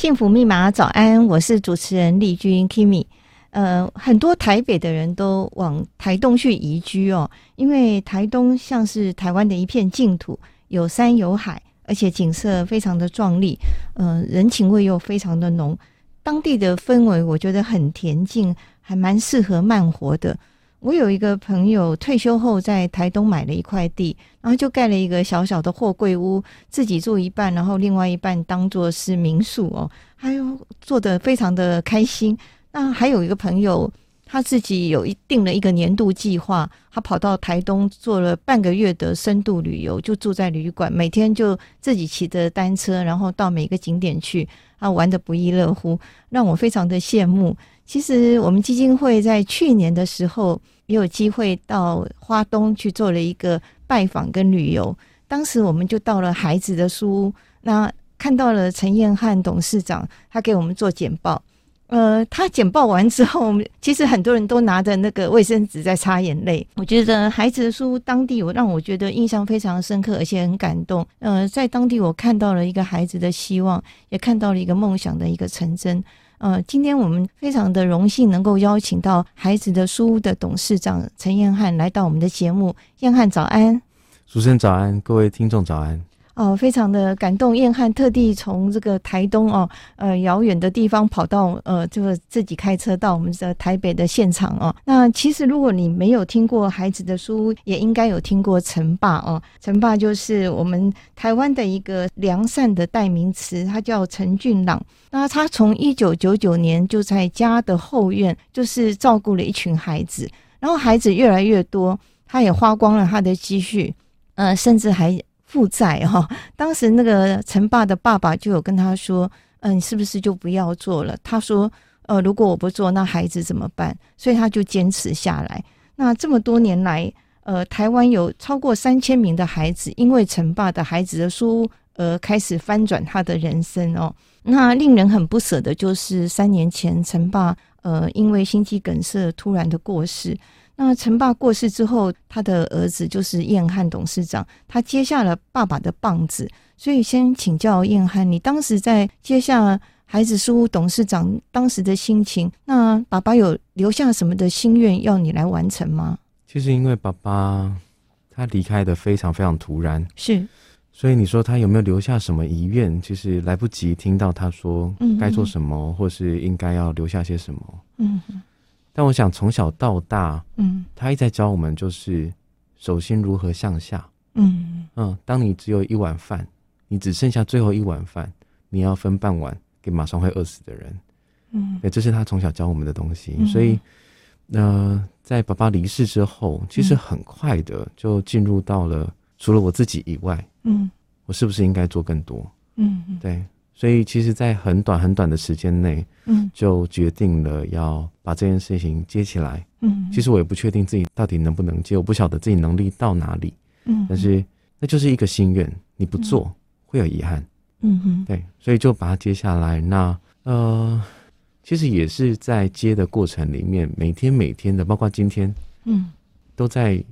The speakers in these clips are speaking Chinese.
幸福密码早安，我是主持人丽君 Kimi。呃，很多台北的人都往台东去移居哦，因为台东像是台湾的一片净土，有山有海，而且景色非常的壮丽，呃，人情味又非常的浓，当地的氛围我觉得很恬静，还蛮适合慢活的。我有一个朋友退休后在台东买了一块地，然后就盖了一个小小的货柜屋，自己住一半，然后另外一半当做是民宿哦，还有做得非常的开心。那还有一个朋友，他自己有一定了一个年度计划，他跑到台东做了半个月的深度旅游，就住在旅馆，每天就自己骑着单车，然后到每个景点去，他玩得不亦乐乎，让我非常的羡慕。其实我们基金会在去年的时候也有机会到花东去做了一个拜访跟旅游。当时我们就到了孩子的书屋，那看到了陈彦翰董事长，他给我们做简报。呃，他简报完之后，其实很多人都拿着那个卫生纸在擦眼泪。我觉得孩子的书当地，我让我觉得印象非常深刻，而且很感动。呃，在当地我看到了一个孩子的希望，也看到了一个梦想的一个成真。呃，今天我们非常的荣幸能够邀请到孩子的书屋的董事长陈彦翰来到我们的节目。彦翰早安，主持人早安，各位听众早安。哦，非常的感动。燕汉特地从这个台东哦，呃，遥远的地方跑到呃，这个自己开车到我们的台北的现场哦。那其实如果你没有听过孩子的书，也应该有听过陈爸哦。陈爸就是我们台湾的一个良善的代名词，他叫陈俊朗。那他从一九九九年就在家的后院，就是照顾了一群孩子，然后孩子越来越多，他也花光了他的积蓄，呃，甚至还。负债哈，当时那个陈爸的爸爸就有跟他说：“嗯，你是不是就不要做了？”他说：“呃，如果我不做，那孩子怎么办？”所以他就坚持下来。那这么多年来，呃，台湾有超过三千名的孩子因为陈爸的孩子的书而开始翻转他的人生哦。那令人很不舍的就是三年前陈爸呃因为心肌梗塞突然的过世。那陈爸过世之后，他的儿子就是燕汉董事长，他接下了爸爸的棒子。所以先请教燕汉，你当时在接下孩子书屋董事长当时的心情，那爸爸有留下什么的心愿要你来完成吗？其实因为爸爸他离开的非常非常突然，是，所以你说他有没有留下什么遗愿？其实来不及听到他说该做什么，嗯、或是应该要留下些什么。嗯。但我想从小到大，嗯，他一直在教我们，就是首先如何向下，嗯。嗯，当你只有一碗饭，你只剩下最后一碗饭，你要分半碗给马上会饿死的人，嗯，对，这是他从小教我们的东西。嗯、所以，呃，在爸爸离世之后，其实很快的就进入到了除了我自己以外，嗯，我是不是应该做更多？嗯，对。所以，其实，在很短很短的时间内，嗯，就决定了要把这件事情接起来。嗯，其实我也不确定自己到底能不能接，我不晓得自己能力到哪里。嗯，但是那就是一个心愿，你不做会有遗憾。嗯哼，对，所以就把它接下来。那呃，其实也是在接的过程里面，每天每天的，包括今天，嗯，都在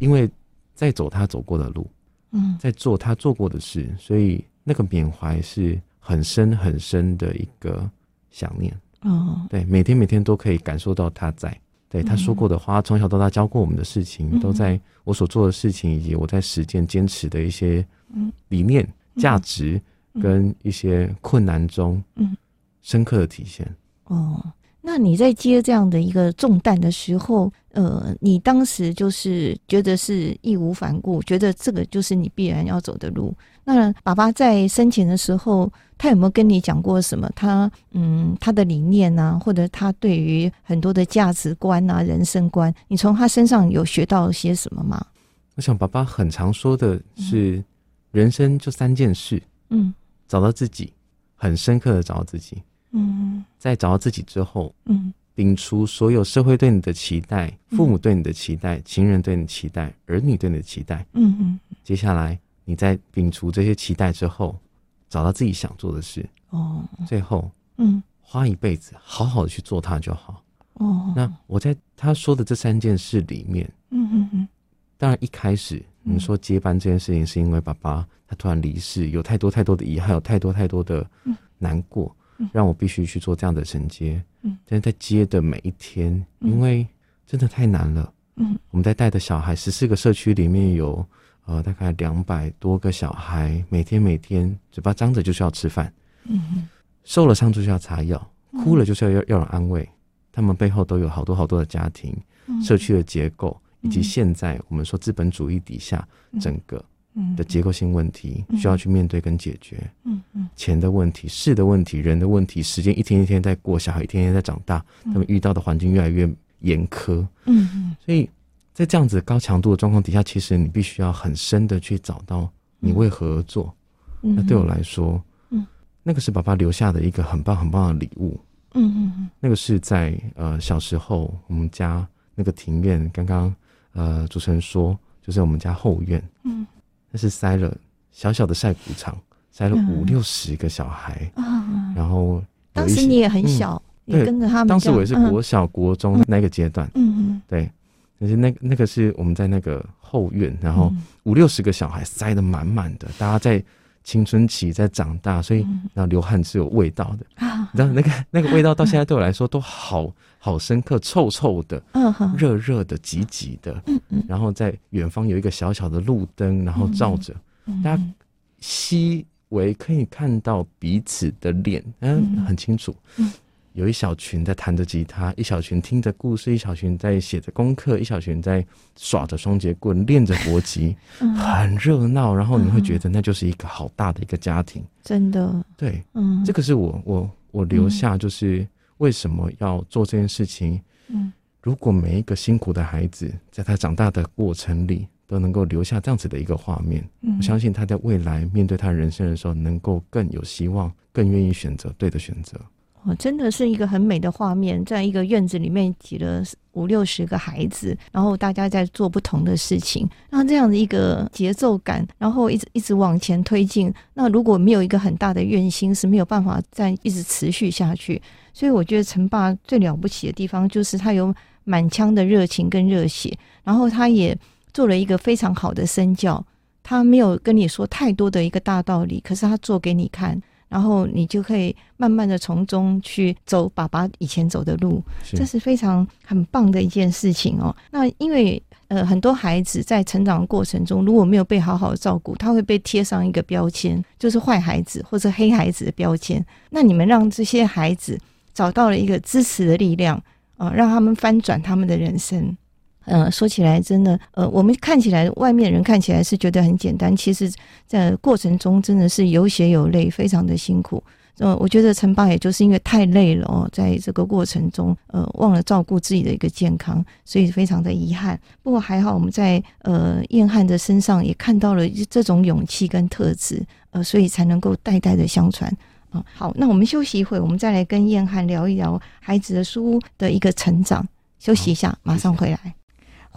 因为在走他走过的路，嗯，在做他做过的事，所以那个缅怀是。很深很深的一个想念。哦，对，每天每天都可以感受到他在，对他说过的话，从小到大教过我们的事情，都在我所做的事情以及我在实践坚持的一些理念、价值跟一些困难中，嗯，深刻的体现。哦。那你在接这样的一个重担的时候，呃，你当时就是觉得是义无反顾，觉得这个就是你必然要走的路。那爸爸在生前的时候，他有没有跟你讲过什么？他嗯，他的理念啊，或者他对于很多的价值观啊、人生观，你从他身上有学到些什么吗？我想，爸爸很常说的是，人生就三件事，嗯，找到自己，很深刻的找到自己。嗯，在找到自己之后，嗯，摒除所有社会对你的期待、父母对你的期待、情人对你的期待、儿女对你的期待，嗯嗯，接下来你在摒除这些期待之后，找到自己想做的事，哦，最后，嗯，花一辈子好好的去做它就好，哦。那我在他说的这三件事里面，嗯嗯嗯，当然一开始你说接班这件事情，是因为爸爸他突然离世，有太多太多的遗憾，有太多太多的难过。让我必须去做这样的承接。嗯，但是在接的每一天，因为真的太难了。嗯，我们在带的小孩，十四个社区里面有呃大概两百多个小孩，每天每天嘴巴张着就是要吃饭。嗯，受了伤就是要擦药，哭了就是要要要人安慰。他们背后都有好多好多的家庭、社区的结构，以及现在我们说资本主义底下整个。的结构性问题需要去面对跟解决，嗯嗯，钱的问题、事的问题、人的问题，时间一天一天在过，小孩一天一天在长大，他们遇到的环境越来越严苛，嗯嗯，所以在这样子高强度的状况底下，其实你必须要很深的去找到你为何而做。那对我来说，嗯，那个是爸爸留下的一个很棒很棒的礼物，嗯嗯嗯，那个是在呃小时候我们家那个庭院，刚刚呃主持人说就是我们家后院，嗯。是塞了小小的晒谷场，塞了五六十个小孩，嗯、然后当时你也很小，嗯、你跟着他们。当时我也是国小、嗯、国中那个阶段，嗯嗯，对，就是那那个是我们在那个后院，然后五六十个小孩塞得满满的，大家在青春期在长大，所以然后流汗是有味道的，嗯、你知道那个那个味道到现在对我来说都好好深刻，臭臭的，嗯，热热的，挤挤的，嗯嗯，然后在远方有一个小小的路灯，然后照着，大家细微可以看到彼此的脸，嗯，很清楚，嗯，有一小群在弹着吉他，一小群听着故事，一小群在写着功课，一小群在耍着双截棍，练着搏击，很热闹，然后你会觉得那就是一个好大的一个家庭，真的，对，嗯，这个是我我我留下就是。为什么要做这件事情？嗯，如果每一个辛苦的孩子在他长大的过程里都能够留下这样子的一个画面，嗯，我相信他在未来面对他人生的时候，能够更有希望，更愿意选择对的选择。哦，真的是一个很美的画面，在一个院子里面挤了五六十个孩子，然后大家在做不同的事情，那这样的一个节奏感，然后一直一直往前推进。那如果没有一个很大的愿心，是没有办法再一直持续下去。所以我觉得陈爸最了不起的地方，就是他有满腔的热情跟热血，然后他也做了一个非常好的身教。他没有跟你说太多的一个大道理，可是他做给你看，然后你就可以慢慢的从中去走爸爸以前走的路，是这是非常很棒的一件事情哦。那因为呃很多孩子在成长的过程中，如果没有被好好照顾，他会被贴上一个标签，就是坏孩子或者黑孩子的标签。那你们让这些孩子。找到了一个支持的力量，呃，让他们翻转他们的人生。呃，说起来真的，呃，我们看起来外面人看起来是觉得很简单，其实，在过程中真的是有血有泪，非常的辛苦。呃，我觉得陈爸也就是因为太累了哦，在这个过程中，呃，忘了照顾自己的一个健康，所以非常的遗憾。不过还好，我们在呃燕汉的身上也看到了这种勇气跟特质，呃，所以才能够代代的相传。好，那我们休息一会，我们再来跟燕汉聊一聊孩子的书屋的一个成长。休息一下，马上回来。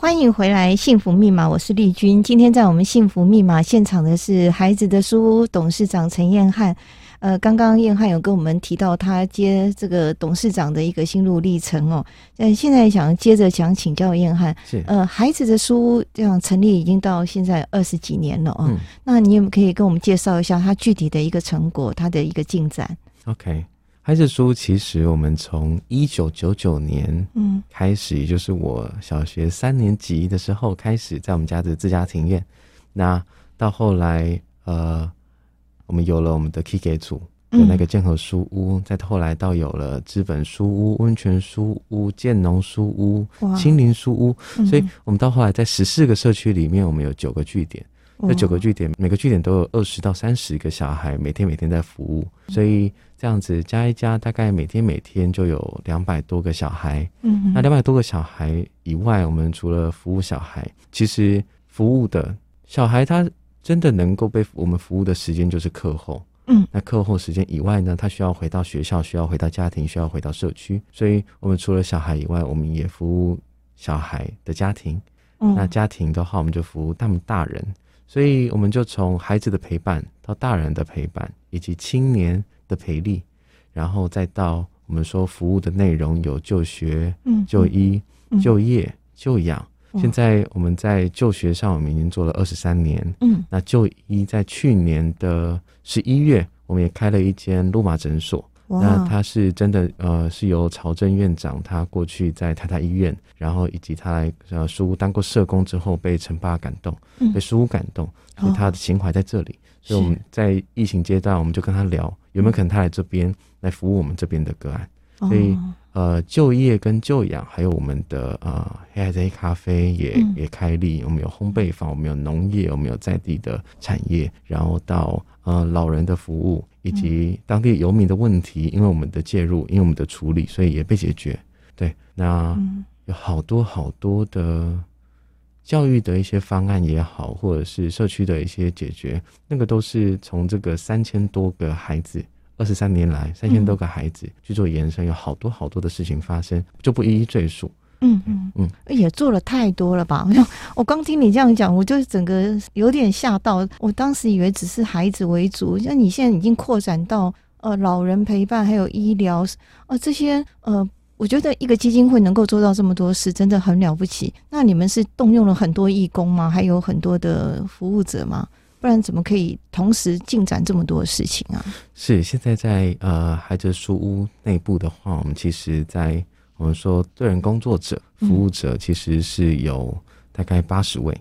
欢迎回来，幸福密码，我是丽君。今天在我们幸福密码现场的是孩子的书屋董事长陈彦汉。呃，刚刚彦汉有跟我们提到他接这个董事长的一个心路历程哦。嗯，现在想接着想请教彦翰，是呃，孩子的书屋这样成立已经到现在二十几年了哦。嗯，那你有没有可以跟我们介绍一下他具体的一个成果，他的一个进展？OK，孩子书其实我们从一九九九年嗯开始，嗯，也就是我小学三年级的时候开始在我们家的自家庭院，那到后来呃。我们有了我们的 K K 组的那个建和书屋，嗯、再后来到有了资本书屋、温泉书屋、建农书屋、青林书屋，嗯、所以我们到后来在十四个社区里面，我们有九个据点。这九个据点，每个据点都有二十到三十个小孩，每天每天在服务，所以这样子加一加，大概每天每天就有两百多个小孩。嗯，那两百多个小孩以外，我们除了服务小孩，其实服务的小孩他。真的能够被我们服务的时间就是课后，嗯，那课后时间以外呢，他需要回到学校，需要回到家庭，需要回到社区，所以我们除了小孩以外，我们也服务小孩的家庭，嗯，那家庭的话，我们就服务他们大人，所以我们就从孩子的陪伴到大人的陪伴，以及青年的陪力，然后再到我们说服务的内容有就学、嗯，就医、就业、就养。现在我们在就学上，我们已经做了二十三年。嗯，那就医在去年的十一月，我们也开了一间路马诊所。那他是真的呃，是由曹正院长他过去在台大医院，然后以及他来呃书屋当过社工之后，被陈爸感动，嗯、被书屋感动，所以他的情怀在这里。哦、所以我们在疫情阶段，我们就跟他聊有没有可能他来这边来服务我们这边的个案，所以。哦呃，就业跟就养，还有我们的呃黑咖啡也、嗯、也开立，我们有烘焙坊，我们有农业，我们有在地的产业，然后到呃老人的服务以及当地游民的问题，因为我们的介入，因为我们的处理，所以也被解决。对，那有好多好多的教育的一些方案也好，或者是社区的一些解决，那个都是从这个三千多个孩子。二十三年来，三千多个孩子去做延伸，嗯、有好多好多的事情发生，就不一一赘述。嗯嗯嗯，也做了太多了吧？我刚听你这样讲，我就整个有点吓到。我当时以为只是孩子为主，像你现在已经扩展到呃老人陪伴，还有医疗，呃这些呃，我觉得一个基金会能够做到这么多事，真的很了不起。那你们是动用了很多义工吗？还有很多的服务者吗？不然怎么可以同时进展这么多事情啊？是现在在呃孩子书屋内部的话，我们其实，在我们说对人工作者、服务者，其实是有大概八十位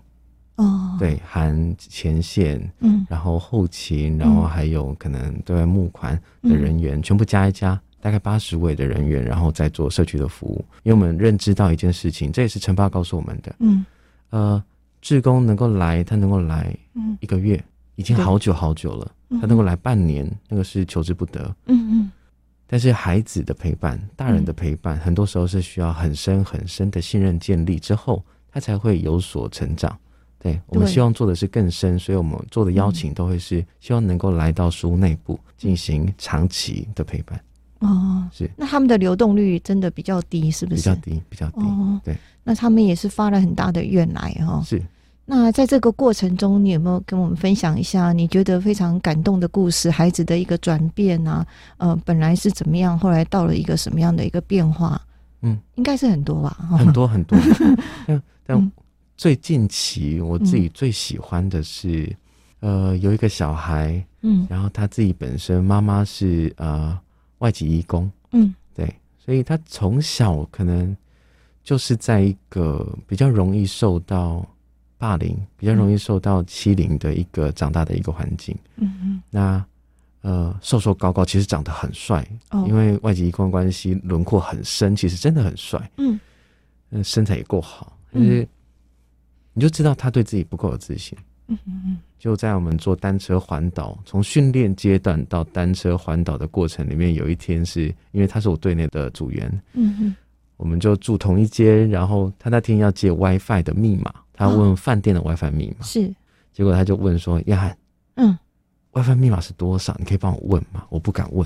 哦，对，含前线，嗯，然后后勤，然后还有可能对外募款的人员，嗯、全部加一加，大概八十位的人员，然后再做社区的服务。因为我们认知到一件事情，这也是陈爸告诉我们的，嗯，呃。志工能够来，他能够来一个月，嗯、已经好久好久了。他能够来半年，那个是求之不得。嗯嗯。但是孩子的陪伴，大人的陪伴，嗯、很多时候是需要很深很深的信任建立之后，他才会有所成长。对，我们希望做的是更深，所以我们做的邀请都会是希望能够来到书屋内部进行长期的陪伴。哦，是。那他们的流动率真的比较低，是不是？比较低，比较低。哦，对。那他们也是发了很大的愿来哈。是。那在这个过程中，你有没有跟我们分享一下你觉得非常感动的故事？孩子的一个转变啊，呃，本来是怎么样，后来到了一个什么样的一个变化？嗯，应该是很多吧。很多很多。但但最近期我自己最喜欢的是，嗯、呃，有一个小孩，嗯，然后他自己本身妈妈是呃。外籍义工，嗯，对，所以他从小可能就是在一个比较容易受到霸凌、比较容易受到欺凌的一个长大的一个环境。嗯嗯，那呃，瘦瘦高高，其实长得很帅，哦，因为外籍移工关系，轮廓很深，其实真的很帅。嗯，身材也够好，但是你就知道他对自己不够有自信。嗯嗯嗯，就在我们做单车环岛，从训练阶段到单车环岛的过程里面，有一天是因为他是我队内的组员，嗯嗯，我们就住同一间，然后他那天要借 WiFi 的密码，他问饭店的 WiFi 密码，是，结果他就问说：“亚涵，嗯，WiFi 密码是多少？你可以帮我问吗？”我不敢问，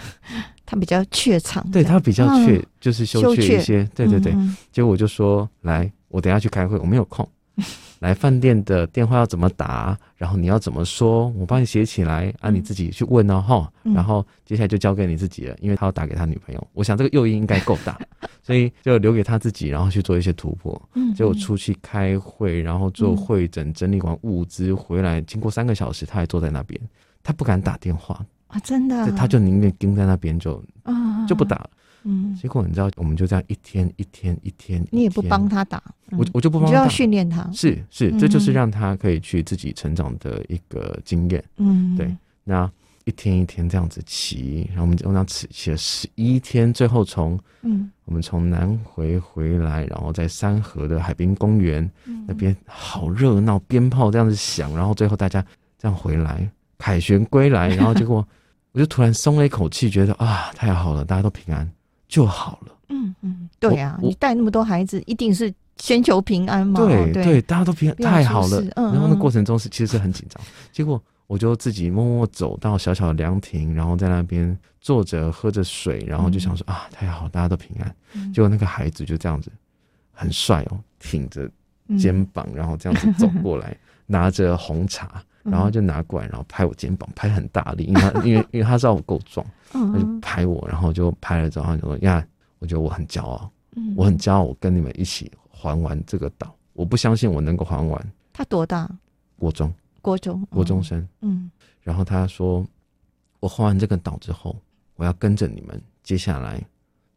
他比较怯场，对他比较怯，就是羞怯一些，对对对。结果我就说：“来，我等下去开会，我没有空。” 来饭店的电话要怎么打？然后你要怎么说？我帮你写起来，啊，你自己去问哦，哈。然后接下来就交给你自己了，因为他要打给他女朋友。我想这个诱因应该够大，所以就留给他自己，然后去做一些突破。嗯，结果出去开会，然后做会诊，整理完物资回来，经过三个小时，他还坐在那边，他不敢打电话啊，真的，他就宁愿盯在那边，就就不打了。嗯，结果你知道，我们就这样一天一天一天，你也不帮他打，嗯、我我就不帮他打，就要训练他，是是，这就是让他可以去自己成长的一个经验。嗯，对，那一天一天这样子骑，然后我们就这样骑骑了十一天，最后从嗯，我们从南回回来，然后在三河的海滨公园、嗯、那边好热闹，鞭炮这样子响，然后最后大家这样回来凯旋归来，然后结果我就突然松了一口气，觉得啊，太好了，大家都平安。就好了。嗯嗯，对呀、啊，你带那么多孩子，一定是先求平安嘛。对对，大家都平安，太好了。嗯、然后那过程中是其实是很紧张，结果我就自己默默走到小小的凉亭，然后在那边坐着喝着水，然后就想说、嗯、啊，太好，大家都平安。结果那个孩子就这样子，很帅哦，挺着肩膀，然后这样子走过来，拿着红茶。然后就拿过来，然后拍我肩膀，拍很大力，因为他因为因为他知道我够壮，他就拍我，然后就拍了之后，他就说：“呀，我觉得我很骄傲，我很骄傲，我跟你们一起环完这个岛，我不相信我能够环完。”他多大？国中，国中，国中生。嗯。然后他说：“我环完这个岛之后，我要跟着你们接下来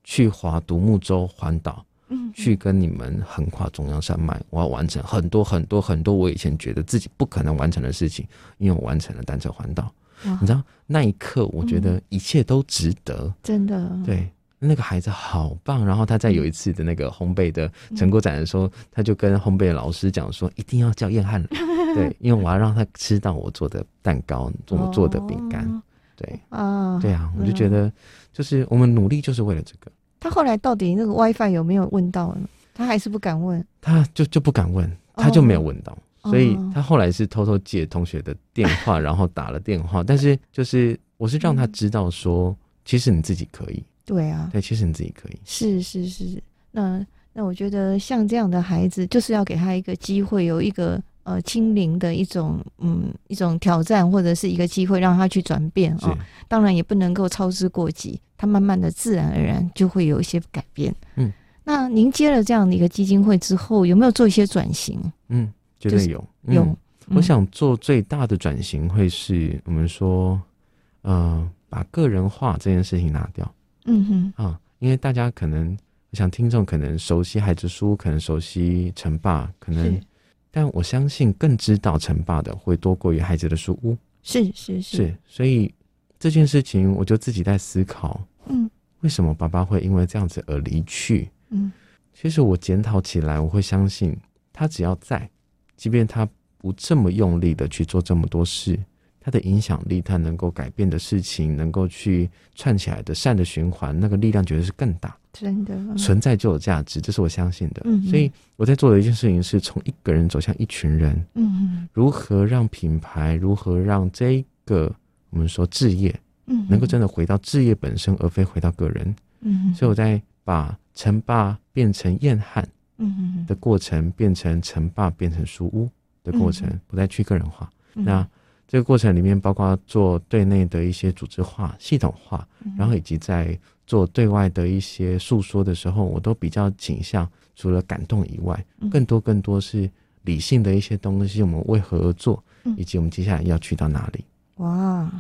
去划独木舟环岛，嗯，去跟你们横跨中央山脉，我要完成很多很多很多我以前觉得自己不可能完成的事情，因为我完成了单车环岛。你知道那一刻，我觉得一切都值得，嗯、真的。对，那个孩子好棒。然后他在有一次的那个烘焙的成果展的时候，嗯、他就跟烘焙的老师讲说，一定要叫燕汉，对，因为我要让他吃到我做的蛋糕，做我做的饼干。哦、对啊，对啊，我就觉得，就是我们努力就是为了这个。他后来到底那个 WiFi 有没有问到呢？他还是不敢问，他就就不敢问，他就没有问到。哦所以他后来是偷偷借同学的电话，然后打了电话。但是就是我是让他知道说，其实你自己可以。对啊，对，其实你自己可以。是是是。那那我觉得像这样的孩子，就是要给他一个机会，有一个呃亲临的一种嗯一种挑战，或者是一个机会，让他去转变啊。当然也不能够操之过急，他慢慢的自然而然就会有一些改变。嗯。那您接了这样的一个基金会之后，有没有做一些转型？嗯。绝对有，嗯、有。我想做最大的转型，会是我们说，呃，把个人化这件事情拿掉。嗯哼，啊，因为大家可能，我想听众可能熟悉孩子书，可能熟悉陈爸，可能，是但我相信更知道陈爸的会多过于孩子的书屋。是是是，是。所以这件事情，我就自己在思考，嗯，为什么爸爸会因为这样子而离去？嗯，其实我检讨起来，我会相信他只要在。即便他不这么用力的去做这么多事，他的影响力，他能够改变的事情，能够去串起来的善的循环，那个力量绝对是更大。真的，存在就有价值，这是我相信的。嗯，所以我在做的一件事情是从一个人走向一群人。如何让品牌，如何让这个我们说置业，嗯，能够真的回到置业本身，而非回到个人。嗯，所以我在把陈霸变成燕汉。嗯的过程变成陈霸变成书屋的过程，不再去个人化。嗯、那这个过程里面，包括做对内的一些组织化、系统化，嗯、然后以及在做对外的一些诉说的时候，我都比较倾向除了感动以外，更多更多是理性的一些东西。我们为何而做，以及我们接下来要去到哪里？哇！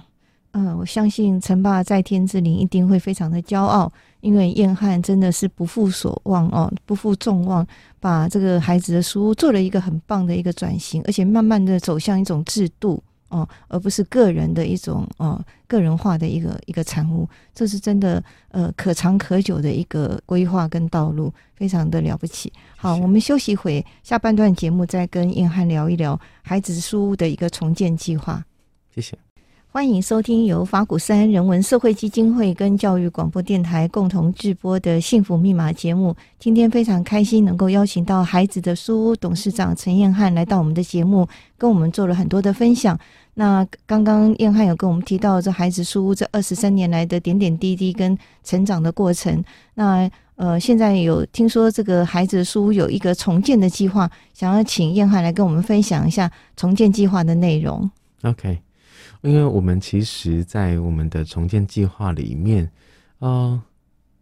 嗯，我相信陈爸在天之灵一定会非常的骄傲，因为燕汉真的是不负所望哦，不负众望，把这个孩子的书做了一个很棒的一个转型，而且慢慢的走向一种制度哦，而不是个人的一种哦个人化的一个一个产物，这是真的呃可长可久的一个规划跟道路，非常的了不起。好。我们休息一会，下半段节目再跟硬汉聊一聊孩子书屋的一个重建计划。谢谢。欢迎收听由法鼓山人文社会基金会跟教育广播电台共同制播的《幸福密码》节目。今天非常开心能够邀请到孩子的书屋董事长陈彦翰来到我们的节目，跟我们做了很多的分享。那刚刚彦翰有跟我们提到这孩子书屋这二十三年来的点点滴滴跟成长的过程。那呃，现在有听说这个孩子书屋有一个重建的计划，想要请彦翰来跟我们分享一下重建计划的内容。OK。因为我们其实，在我们的重建计划里面，呃，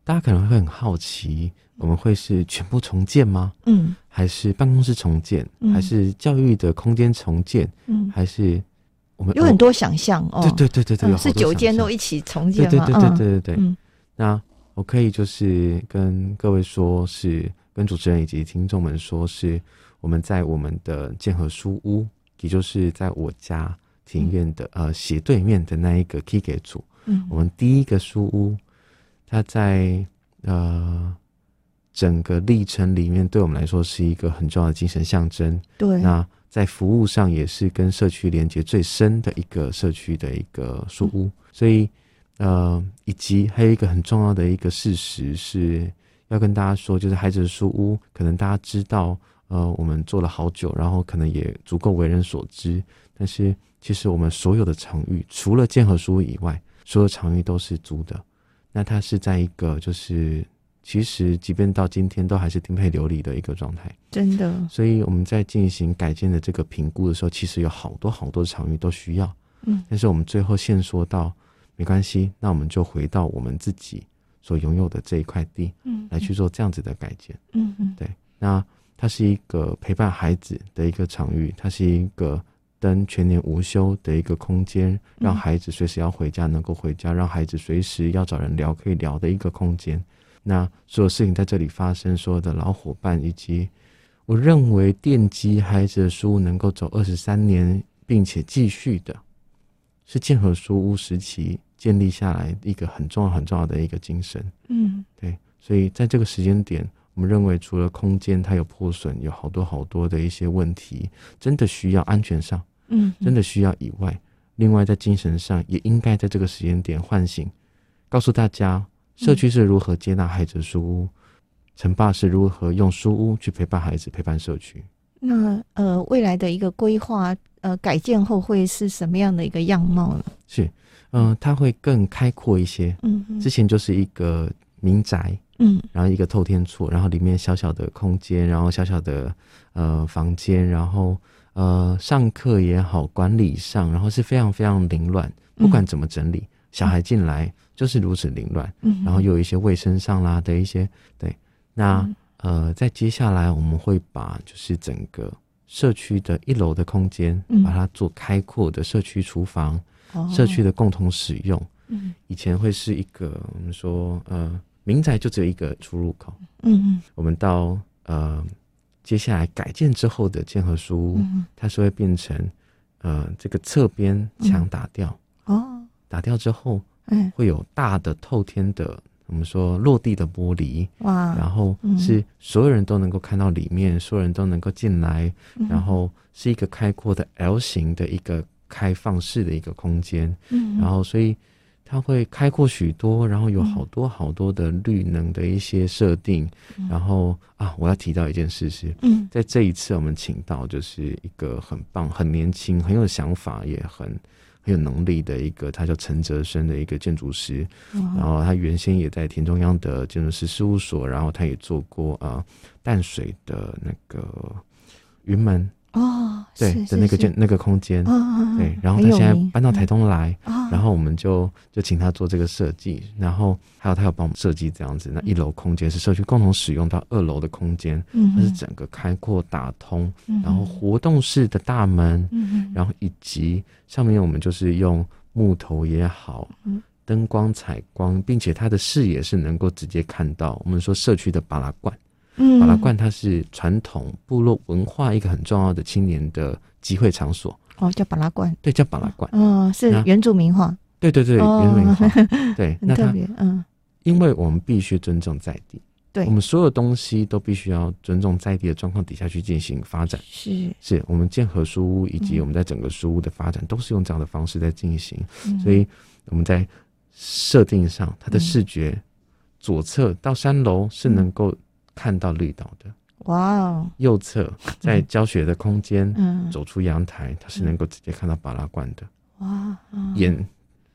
大家可能会很好奇，我们会是全部重建吗？嗯，还是办公室重建？嗯，还是教育的空间重建？嗯，还是我们有很多想象哦。对对对对对，嗯、是九间都一起重建吗？对对对对对对那我可以就是跟各位说，是跟主持人以及听众们说，是我们在我们的建和书屋，也就是在我家。庭院的呃斜对面的那一个 K 给组，嗯，我们第一个书屋，它在呃整个历程里面，对我们来说是一个很重要的精神象征。对，那在服务上也是跟社区连接最深的一个社区的一个书屋。嗯、所以呃，以及还有一个很重要的一个事实是要跟大家说，就是孩子的书屋，可能大家知道，呃，我们做了好久，然后可能也足够为人所知，但是。其实我们所有的场域，除了建和书以外，所有场域都是租的。那它是在一个就是，其实即便到今天都还是颠沛流离的一个状态。真的。所以我们在进行改建的这个评估的时候，其实有好多好多场域都需要。嗯。但是我们最后限缩到，没关系，那我们就回到我们自己所拥有的这一块地，嗯，来去做这样子的改建。嗯嗯。对。那它是一个陪伴孩子的一个场域，它是一个。灯、全年无休的一个空间，让孩子随时要回家能够回家，让孩子随时要找人聊可以聊的一个空间。那所有事情在这里发生，所有的老伙伴以及我认为奠基孩子的书屋能够走二十三年，并且继续的，是建和书屋时期建立下来一个很重要很重要的一个精神。嗯，对，所以在这个时间点，我们认为除了空间它有破损，有好多好多的一些问题，真的需要安全上，嗯，真的需要以外，另外在精神上也应该在这个时间点唤醒，告诉大家。社区是如何接纳孩子的书屋？陈爸是如何用书屋去陪伴孩子、陪伴社区？那呃，未来的一个规划，呃，改建后会是什么样的一个样貌呢？是，嗯、呃，它会更开阔一些。嗯，之前就是一个民宅，嗯，然后一个透天厝，然后里面小小的空间，然后小小的呃房间，然后呃上课也好，管理上，然后是非常非常凌乱，不管怎么整理，嗯、小孩进来。就是如此凌乱，嗯，然后又有一些卫生上啦的一些，对，那、嗯、呃，在接下来我们会把就是整个社区的一楼的空间，嗯、把它做开阔的社区厨房，哦、社区的共同使用。嗯，以前会是一个我们说呃民宅就只有一个出入口，嗯嗯，我们到呃接下来改建之后的建和书屋，嗯、它是会变成呃这个侧边墙打掉，嗯、哦，打掉之后。嗯会有大的透天的，我们说落地的玻璃，哇，然后是所有人都能够看到里面，所有人都能够进来，然后是一个开阔的 L 型的一个开放式的一个空间，嗯，然后所以它会开阔许多，然后有好多好多的绿能的一些设定，然后啊，我要提到一件事是，嗯，在这一次我们请到就是一个很棒、很年轻、很有想法，也很。很有能力的一个，他叫陈泽生的一个建筑师，然后他原先也在田中央的建筑师事务所，然后他也做过啊淡水的那个云门。哦，对的那个间那个空间，对，然后他现在搬到台东来，然后我们就就请他做这个设计，然后还有他有帮我们设计这样子。那一楼空间是社区共同使用到二楼的空间，它是整个开阔打通，然后活动式的大门，然后以及上面我们就是用木头也好，灯光采光，并且它的视野是能够直接看到我们说社区的巴拉罐。嗯，巴拉罐它是传统部落文化一个很重要的青年的集会场所。哦，叫巴拉罐。对，叫巴拉罐。哦，是原住民化。对对对，原住民化。对，那特别。嗯，因为我们必须尊重在地。对，我们所有东西都必须要尊重在地的状况底下去进行发展。是，是我们建和书屋以及我们在整个书屋的发展都是用这样的方式在进行。所以我们在设定上，它的视觉左侧到三楼是能够。看到绿岛的哇哦，右侧在教学的空间，嗯，走出阳台，它是能够直接看到巴拉罐的。哇，眼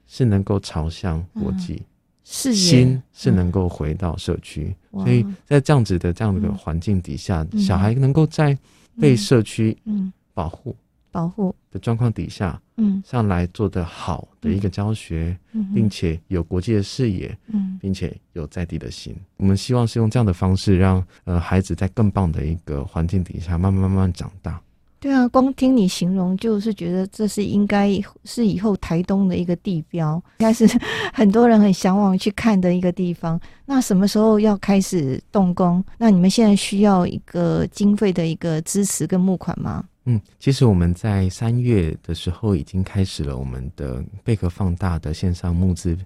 是能够朝向国际，是心是能够回到社区，所以在这样子的这样的环境底下，小孩能够在被社区嗯。保护。保护的状况底下，嗯，上来做的好的一个教学，嗯，并且有国际的视野，嗯，并且有在地的心，我们希望是用这样的方式让呃孩子在更棒的一个环境底下慢慢慢慢长大。对啊，光听你形容，就是觉得这是应该是以后台东的一个地标，应该是很多人很向往去看的一个地方。那什么时候要开始动工？那你们现在需要一个经费的一个支持跟募款吗？嗯，其实我们在三月的时候已经开始了我们的贝壳放大的线上募资。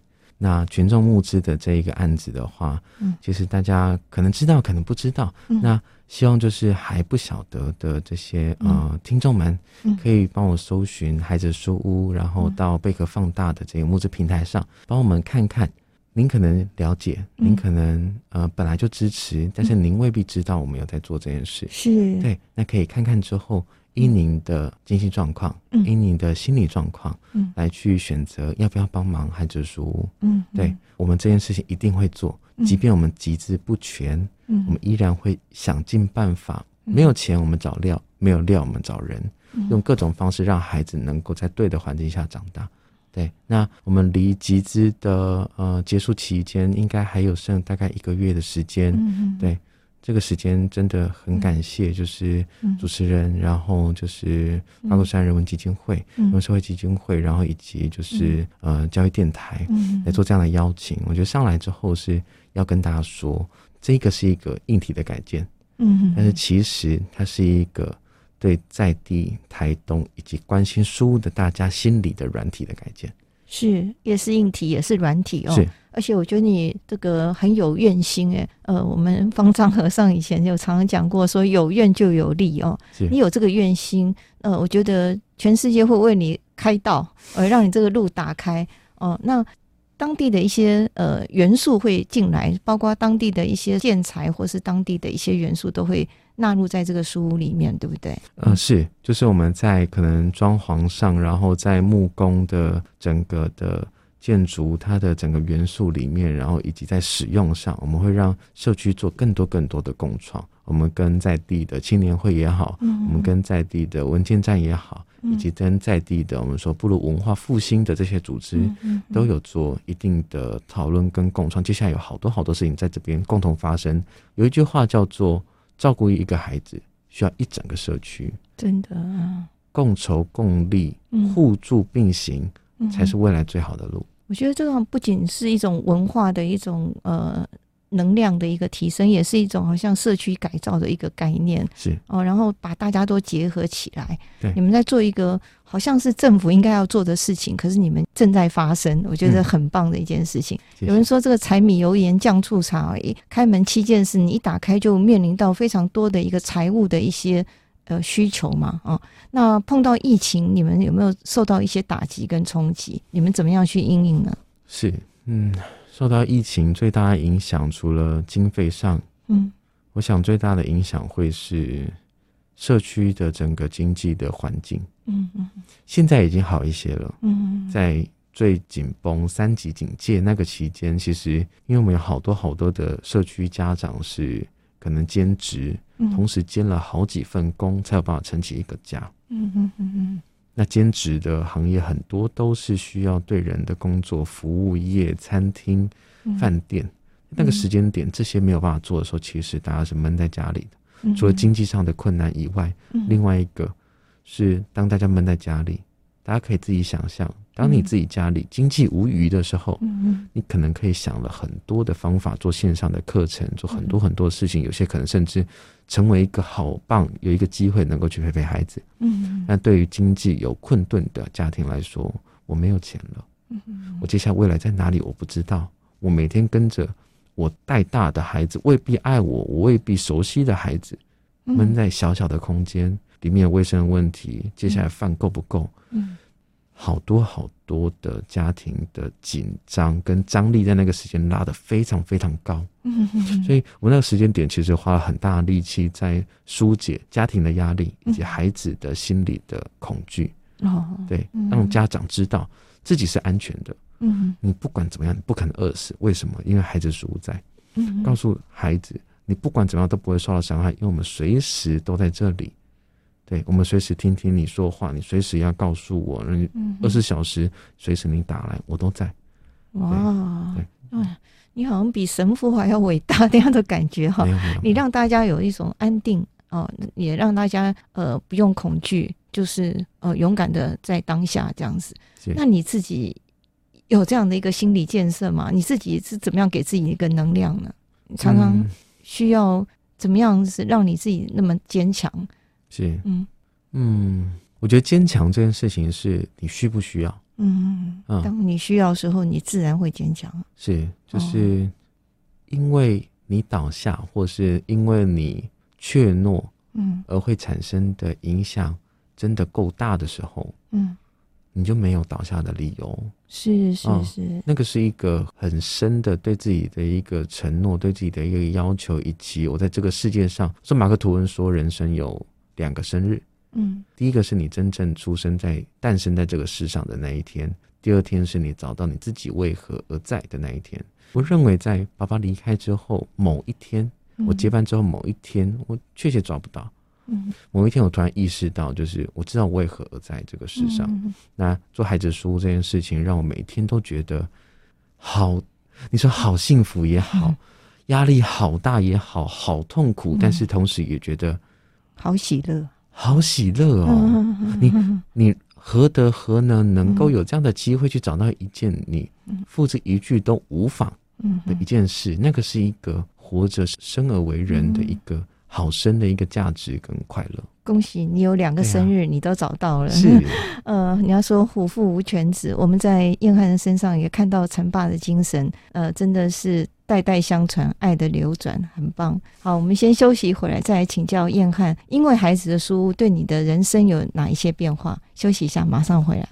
那群众募资的这一个案子的话，嗯，其实大家可能知道，可能不知道。嗯，那希望就是还不晓得的这些呃听众们，可以帮我搜寻孩子书屋，然后到贝壳放大的这个募资平台上，帮我们看看。您可能了解，您可能呃本来就支持，但是您未必知道我们有在做这件事。是，对，那可以看看之后。因您的经济状况，嗯，因您的心理状况，嗯，来去选择要不要帮忙孩子书屋，嗯，对，我们这件事情一定会做，即便我们集资不全，嗯，我们依然会想尽办法，没有钱我们找料，没有料我们找人，用各种方式让孩子能够在对的环境下长大。对，那我们离集资的呃结束期间，应该还有剩大概一个月的时间，嗯，对。这个时间真的很感谢，就是主持人，然后就是法鼓山人文基金会、人文社会基金会，然后以及就是呃教育电台来做这样的邀请。我觉得上来之后是要跟大家说，这个是一个硬体的改建，嗯，但是其实它是一个对在地台东以及关心书屋的大家心理的软体的改建，是也是硬体也是软体哦。是。而且我觉得你这个很有愿心诶，呃，我们方丈和尚以前就常常讲过，说有愿就有利哦。你有这个愿心，呃，我觉得全世界会为你开道，呃，让你这个路打开哦。那当地的一些呃元素会进来，包括当地的一些建材或是当地的一些元素都会纳入在这个书屋里面，对不对？呃，是，就是我们在可能装潢上，然后在木工的整个的。建筑它的整个元素里面，然后以及在使用上，我们会让社区做更多更多的共创。我们跟在地的青年会也好，嗯、我们跟在地的文件站也好，嗯、以及跟在地的我们说部落文化复兴的这些组织，都有做一定的讨论跟共创。接下来有好多好多事情在这边共同发生。有一句话叫做“照顾一个孩子需要一整个社区”，真的，共筹共力，互助并行。才是未来最好的路。我觉得这种不仅是一种文化的一种呃能量的一个提升，也是一种好像社区改造的一个概念。是哦，然后把大家都结合起来。对，你们在做一个好像是政府应该要做的事情，可是你们正在发生，我觉得很棒的一件事情。嗯、有人说这个柴米油盐酱醋茶而已，开门七件事，你一打开就面临到非常多的一个财务的一些。呃，需求嘛，啊、哦，那碰到疫情，你们有没有受到一些打击跟冲击？你们怎么样去应应呢？是，嗯，受到疫情最大的影响，除了经费上，嗯，我想最大的影响会是社区的整个经济的环境，嗯嗯，现在已经好一些了，嗯，在最紧绷三级警戒那个期间，其实因为我们有好多好多的社区家长是。可能兼职，同时兼了好几份工，才有办法撑起一个家。嗯嗯嗯嗯。那兼职的行业很多都是需要对人的工作，服务业、餐厅、饭店。那个时间点，这些没有办法做的时候，其实大家是闷在家里的。除了经济上的困难以外，另外一个是当大家闷在家里，大家可以自己想象。当你自己家里经济无余的时候，嗯，你可能可以想了很多的方法做线上的课程，做很多很多事情，有些可能甚至成为一个好棒，有一个机会能够去陪陪孩子。嗯，那对于经济有困顿的家庭来说，我没有钱了，嗯，我接下来未来在哪里我不知道，我每天跟着我带大的孩子，未必爱我，我未必熟悉的孩子，闷在小小的空间里面，卫生问题，接下来饭够不够？嗯。好多好多的家庭的紧张跟张力，在那个时间拉得非常非常高，所以我那个时间点其实花了很大的力气在疏解家庭的压力以及孩子的心理的恐惧。对，让家长知道自己是安全的。嗯你不管怎么样，你不可能饿死。为什么？因为孩子书屋在。告诉孩子，你不管怎么样都不会受到伤害，因为我们随时都在这里。对，我们随时听听你说话，你随时要告诉我，二十四小时随时你打来，我都在。哇，对，对，你好像比神父还要伟大那样的感觉哈！你让大家有一种安定哦，也让大家呃不用恐惧，就是呃勇敢的在当下这样子。那你自己有这样的一个心理建设吗？你自己是怎么样给自己一个能量呢？你常常需要怎么样是让你自己那么坚强？是，嗯嗯，我觉得坚强这件事情是你需不需要？嗯嗯，当你需要的时候，你自然会坚强。是，就是因为你倒下，或是因为你怯懦，嗯，而会产生的影响真的够大的时候，嗯，你就没有倒下的理由。是是是，那个是一个很深的对自己的一个承诺，对自己的一个要求，以及我在这个世界上，说马克吐温说，人生有。两个生日，嗯，第一个是你真正出生在诞生在这个世上的那一天，第二天是你找到你自己为何而在的那一天。我认为在爸爸离开之后某一天，我接班之后某一天，我确切找不到，嗯，某一天我突然意识到，就是我知道我为何而在这个世上。嗯，那做孩子书这件事情，让我每天都觉得好，你说好幸福也好。压力好大也好，好痛苦，嗯、但是同时也觉得好喜乐，好喜乐哦！嗯、你你何德何能，能够有这样的机会去找到一件你付之一炬都无妨的一件事？嗯、那个是一个活着生而为人的一个好生的一个价值跟快乐。恭喜你有两个生日，你都找到了。是，呃，你要说虎父无犬子，我们在燕汉人身上也看到陈爸的精神，呃，真的是代代相传，爱的流转，很棒。好，我们先休息一会儿，再来请教燕汉，因为孩子的书屋对你的人生有哪一些变化？休息一下，马上回来。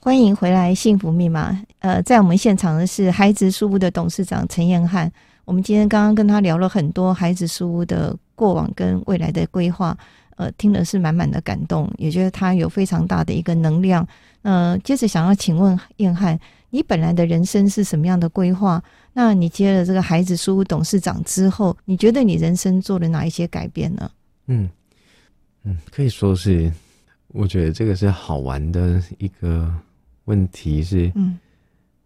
欢迎回来，幸福密码。呃，在我们现场的是孩子书屋的董事长陈晏汉。我们今天刚刚跟他聊了很多孩子书屋的过往跟未来的规划。呃，听的是满满的感动，也觉得他有非常大的一个能量。呃，接着想要请问晏汉，你本来的人生是什么样的规划？那你接了这个孩子书屋董事长之后，你觉得你人生做了哪一些改变呢？嗯嗯，可以说是，我觉得这个是好玩的一个问题是，嗯，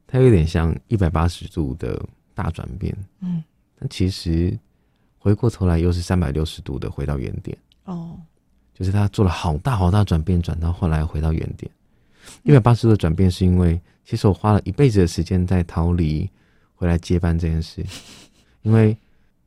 它有点像一百八十度的大转变，嗯，但其实回过头来又是三百六十度的回到原点。哦，就是他做了好大好大转变，转到后来回到原点。一百八十度的转变，是因为其实我花了一辈子的时间在逃离回来接班这件事。因为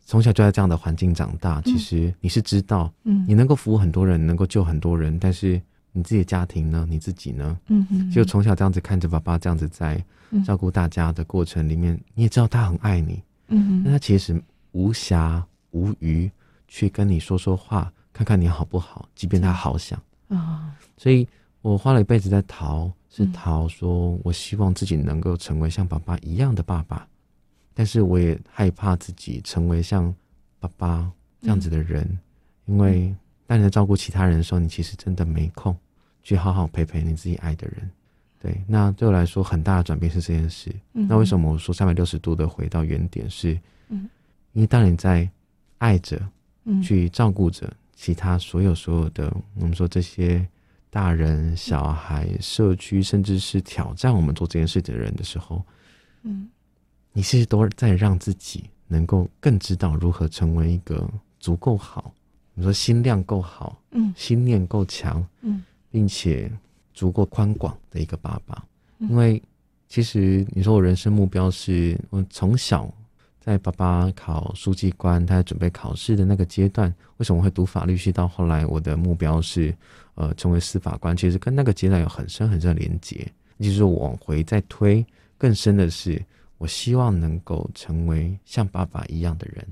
从小就在这样的环境长大，其实你是知道，嗯，你能够服务很多人，能够救很多人，但是你自己的家庭呢？你自己呢？嗯嗯，就从小这样子看着爸爸这样子在照顾大家的过程里面，你也知道他很爱你，嗯，但他其实无暇无余去跟你说说话。看看你好不好，即便他好想。啊，所以我花了一辈子在逃，是逃说，我希望自己能够成为像爸爸一样的爸爸，但是我也害怕自己成为像爸爸这样子的人，因为当你在照顾其他人的时候，你其实真的没空去好好陪陪你自己爱的人。对，那对我来说很大的转变是这件事。那为什么我说三百六十度的回到原点是？嗯，因为当你在爱着，去照顾着。其他所有所有的，我们说这些大人、小孩、社区，甚至是挑战我们做这件事的人的时候，嗯，你其实都在让自己能够更知道如何成为一个足够好，你说心量够好，嗯，心念够强，嗯，并且足够宽广的一个爸爸。因为其实你说我人生目标是我从小。在爸爸考书记官，他在准备考试的那个阶段，为什么会读法律系？到后来，我的目标是，呃，成为司法官。其实跟那个阶段有很深很深的连结。就是我往回再推，更深的是，我希望能够成为像爸爸一样的人，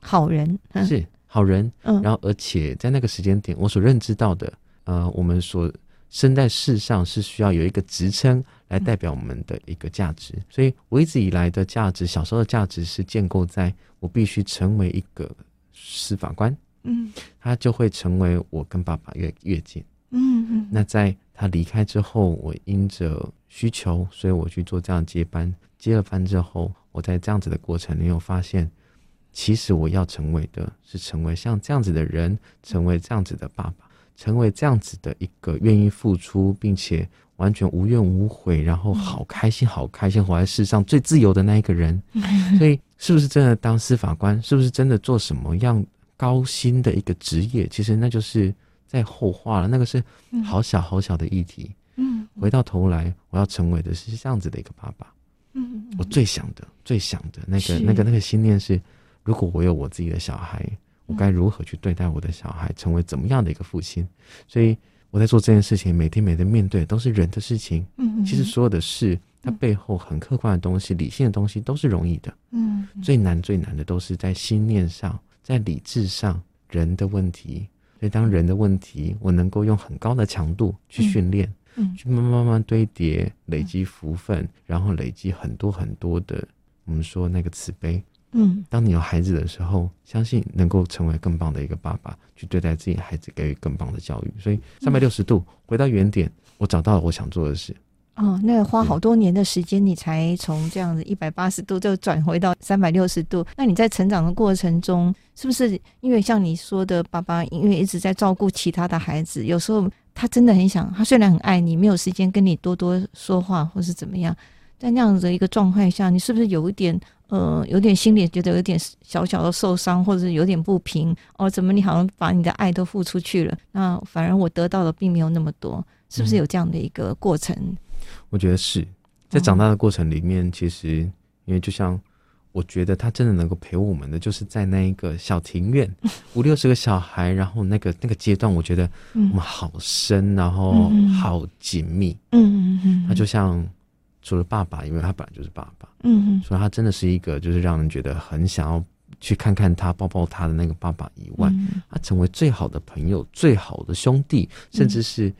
好人，嗯、是好人。嗯，然后而且在那个时间点，我所认知到的，呃，我们所。生在世上是需要有一个职称来代表我们的一个价值，所以我一直以来的价值，小时候的价值是建构在我必须成为一个司法官，嗯，他就会成为我跟爸爸越越近，嗯嗯。那在他离开之后，我因着需求，所以我去做这样接班，接了班之后，我在这样子的过程里，我发现，其实我要成为的是成为像这样子的人，成为这样子的爸爸。成为这样子的一个愿意付出，并且完全无怨无悔，然后好开心、好开心活在世上最自由的那一个人。所以，是不是真的当司法官？是不是真的做什么样高薪的一个职业？其实那就是在后话了。那个是好小好小的议题。嗯，回到头来，我要成为的是这样子的一个爸爸。嗯，我最想的、最想的那个、那个、那个心念是：如果我有我自己的小孩。我该如何去对待我的小孩，成为怎么样的一个父亲？所以我在做这件事情，每天每天面对都是人的事情。嗯，其实所有的事，它背后很客观的东西、理性的东西都是容易的。嗯，最难最难的都是在心念上，在理智上人的问题。所以当人的问题，我能够用很高的强度去训练，嗯，去慢慢慢慢堆叠、累积福分，然后累积很多很多的，我们说那个慈悲。嗯，当你有孩子的时候，相信能够成为更棒的一个爸爸，去对待自己孩子，给予更棒的教育。所以三百六十度回到原点，我找到了我想做的事。哦，那个花好多年的时间，你才从这样子一百八十度就转回到三百六十度。那你在成长的过程中，是不是因为像你说的，爸爸因为一直在照顾其他的孩子，有时候他真的很想，他虽然很爱你，没有时间跟你多多说话或是怎么样。在那样子的一个状态下，你是不是有一点呃，有点心里觉得有点小小的受伤，或者是有点不平？哦，怎么你好像把你的爱都付出去了，那反而我得到的并没有那么多，是不是有这样的一个过程？嗯、我觉得是在长大的过程里面，其实因为就像。我觉得他真的能够陪我们的，就是在那一个小庭院，五六十个小孩，然后那个那个阶段，我觉得我们好深，然后好紧密。嗯嗯嗯，他就像除了爸爸，因为他本来就是爸爸。嗯嗯，所以他真的是一个，就是让人觉得很想要去看看他、抱抱他的那个爸爸以外，他成为最好的朋友、最好的兄弟，甚至是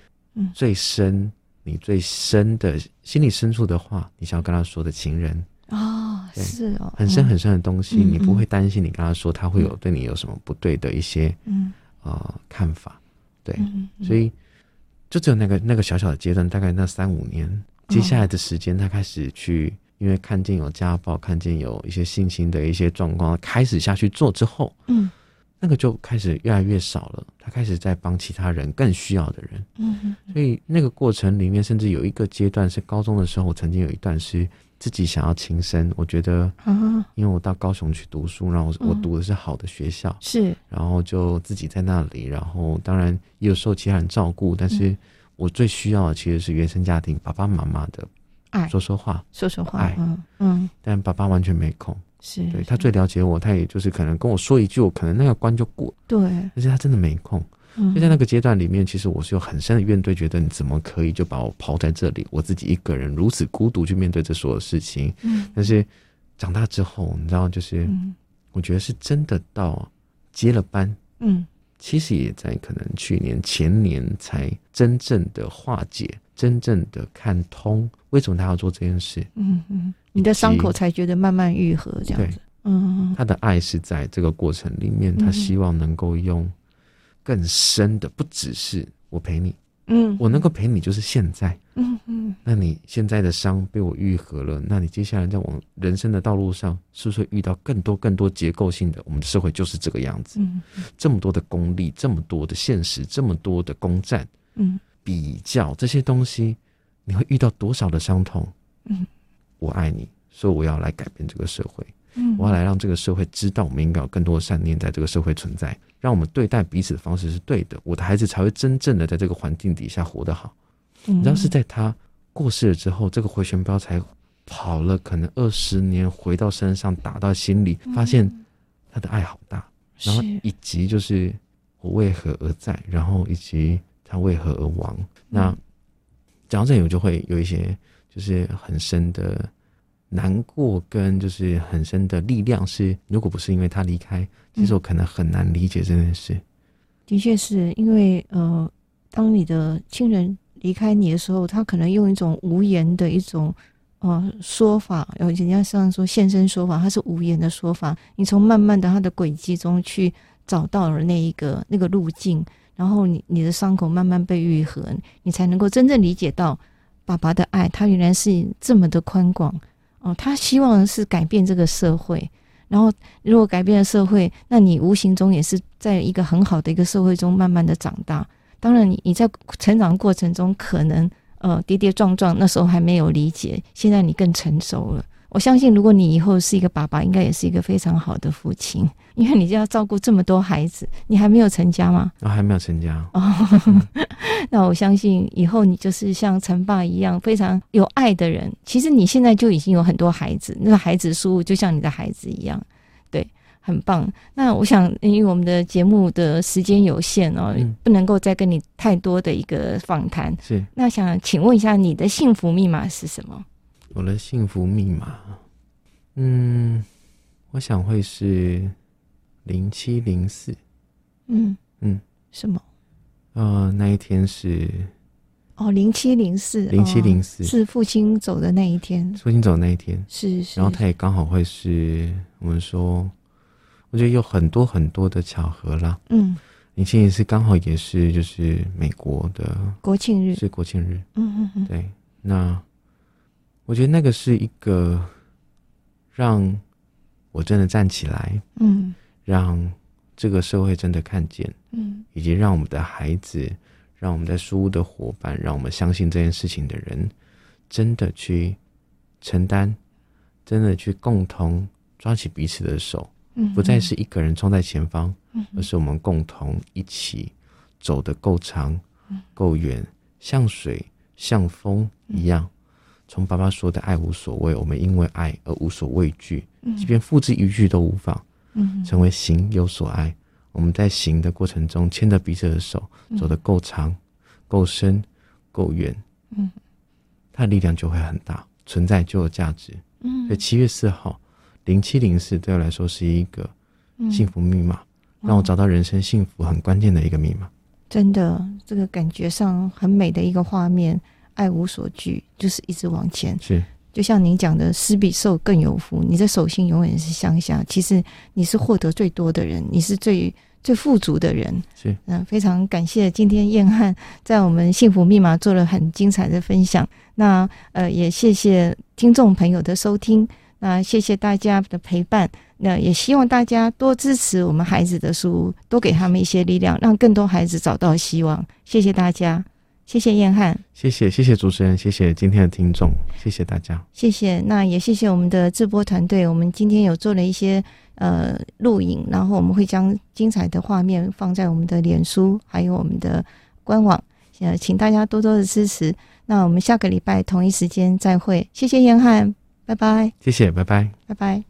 最深你最深的心里深处的话，你想要跟他说的情人。哦，是哦，很深很深的东西，嗯、你不会担心你跟他说他会有对你有什么不对的一些嗯。呃看法，对，所以就只有那个那个小小的阶段，大概那三五年，接下来的时间，他开始去，因为看见有家暴，看见有一些性侵的一些状况，开始下去做之后，嗯，那个就开始越来越少了，他开始在帮其他人更需要的人，嗯，所以那个过程里面，甚至有一个阶段是高中的时候，我曾经有一段是。自己想要轻生，我觉得，因为我到高雄去读书，然后我读的是好的学校，是，然后就自己在那里，然后当然也有受其他人照顾，但是我最需要的其实是原生家庭爸爸妈妈的爱，说说话，说说话，爱，嗯，但爸爸完全没空，是对他最了解我，他也就是可能跟我说一句，我可能那个关就过，对，但是他真的没空。就在那个阶段里面，其实我是有很深的怨怼，觉得你怎么可以就把我抛在这里，我自己一个人如此孤独去面对这所有事情。嗯，但是长大之后，你知道，就是我觉得是真的到接了班，嗯，其实也在可能去年前年才真正的化解，真正的看通为什么他要做这件事。嗯嗯，你的伤口才觉得慢慢愈合，这样子。嗯，他的爱是在这个过程里面，他希望能够用。更深的不只是我陪你，嗯，我能够陪你就是现在，嗯嗯。那你现在的伤被我愈合了，那你接下来在往人生的道路上，是不是会遇到更多更多结构性的？我们的社会就是这个样子，嗯，这么多的功利，这么多的现实，这么多的攻占，嗯，比较这些东西，你会遇到多少的伤痛？嗯，我爱你，所以我要来改变这个社会。嗯，我要来让这个社会知道，我们应该有更多的善念在这个社会存在，让我们对待彼此的方式是对的，我的孩子才会真正的在这个环境底下活得好。嗯，你知道是在他过世了之后，这个回旋镖才跑了可能二十年，回到身上打到心里，发现他的爱好大，然后以及就是我为何而在，然后以及他为何而亡。那讲到这里，我就会有一些就是很深的。难过跟就是很深的力量是，如果不是因为他离开，其实我可能很难理解这件事。的确是因为呃，当你的亲人离开你的时候，他可能用一种无言的一种呃说法，然后人家像说现身说法，他是无言的说法。你从慢慢的他的轨迹中去找到了那一个那个路径，然后你你的伤口慢慢被愈合，你才能够真正理解到爸爸的爱，他原来是这么的宽广。哦，他希望是改变这个社会，然后如果改变了社会，那你无形中也是在一个很好的一个社会中慢慢的长大。当然，你你在成长过程中可能呃跌跌撞撞，那时候还没有理解，现在你更成熟了。我相信，如果你以后是一个爸爸，应该也是一个非常好的父亲，因为你就要照顾这么多孩子。你还没有成家吗？啊、哦、还没有成家。哦，那我相信以后你就是像陈爸一样非常有爱的人。其实你现在就已经有很多孩子，那个孩子数就像你的孩子一样，对，很棒。那我想，因为我们的节目的时间有限哦，嗯、不能够再跟你太多的一个访谈。是，那想请问一下，你的幸福密码是什么？我的幸福密码，嗯，我想会是零七零四。嗯嗯，什么？呃，那一天是哦，零七零四，零七零四是父亲走的那一天。父亲走的那一天，是是。然后他也刚好会是我们说，我觉得有很多很多的巧合啦。嗯，零七零四刚好也是就是美国的国庆日，是国庆日。嗯嗯嗯，对，那。我觉得那个是一个让我真的站起来，嗯，让这个社会真的看见，嗯，以及让我们的孩子，让我们在书屋的伙伴，让我们相信这件事情的人，真的去承担，真的去共同抓起彼此的手，嗯，不再是一个人冲在前方，嗯，而是我们共同一起走得够长、够远，像水、像风一样。从爸爸说的“爱无所谓”，我们因为爱而无所畏惧，即便付之一炬都无妨。嗯，成为行有所爱，我们在行的过程中牵着彼此的手，走得够长、够深、够远，嗯，它的力量就会很大，存在就有价值。嗯，所以七月四号零七零四对我来说是一个幸福密码，让我找到人生幸福很关键的一个密码。真的，这个感觉上很美的一个画面。爱无所惧，就是一直往前。是，就像您讲的，施比受更有福。你的手心永远是向下，其实你是获得最多的人，你是最最富足的人。是，嗯、呃，非常感谢今天燕汉在我们幸福密码做了很精彩的分享。那呃，也谢谢听众朋友的收听。那谢谢大家的陪伴。那也希望大家多支持我们孩子的书，多给他们一些力量，让更多孩子找到希望。谢谢大家。谢谢燕汉，谢谢谢谢主持人，谢谢今天的听众，谢谢大家，谢谢。那也谢谢我们的制播团队，我们今天有做了一些呃录影，然后我们会将精彩的画面放在我们的脸书，还有我们的官网，呃，请大家多多的支持。那我们下个礼拜同一时间再会，谢谢燕汉，拜拜，谢谢，拜拜，拜拜。